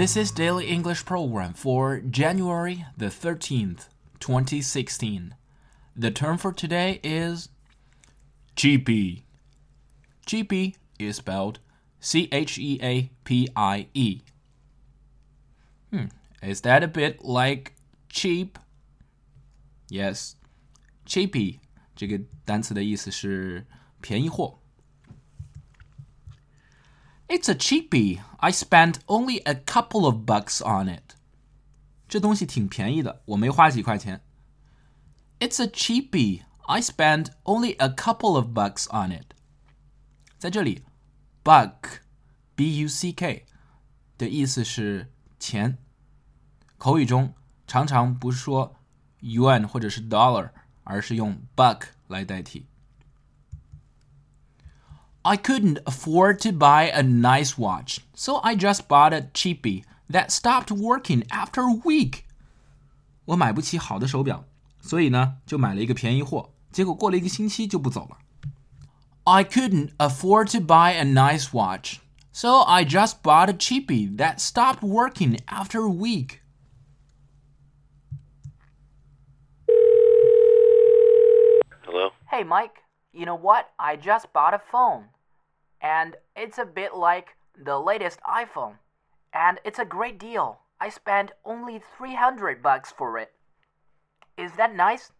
This is Daily English Program for January the 13th, 2016. The term for today is cheapie. Cheapie is spelled C H E A P I E. Hmm, is that a bit like cheap? Yes, cheapie 这个单词的意思是便宜货。It's a cheapie. I spent only a couple of bucks on it. 这东西挺便宜的，我没花几块钱。It's a cheapie. I spent only a couple of bucks on it. 在这里，buck, b-u-c-k 的意思是钱。口语中常常不是说 yuan 或者是 dollar，而是用 buck 来代替。 I couldn't afford to buy a nice watch, so I just bought a cheapie that stopped working after a week. 我买不起好的手表，所以呢，就买了一个便宜货，结果过了一个星期就不走了。I couldn't afford to buy a nice watch, so I just bought a cheapie that stopped working after a week. Hello? Hey, Mike, you know what? I just bought a phone. And it's a bit like the latest iPhone. And it's a great deal. I spent only 300 bucks for it. Is that nice?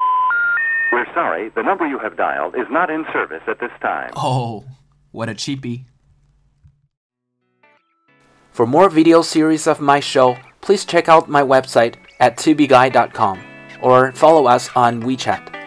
We're sorry, the number you have dialed is not in service at this time. Oh, what a cheapie. For more video series of my show, please check out my website at tubeguy.com or follow us on WeChat.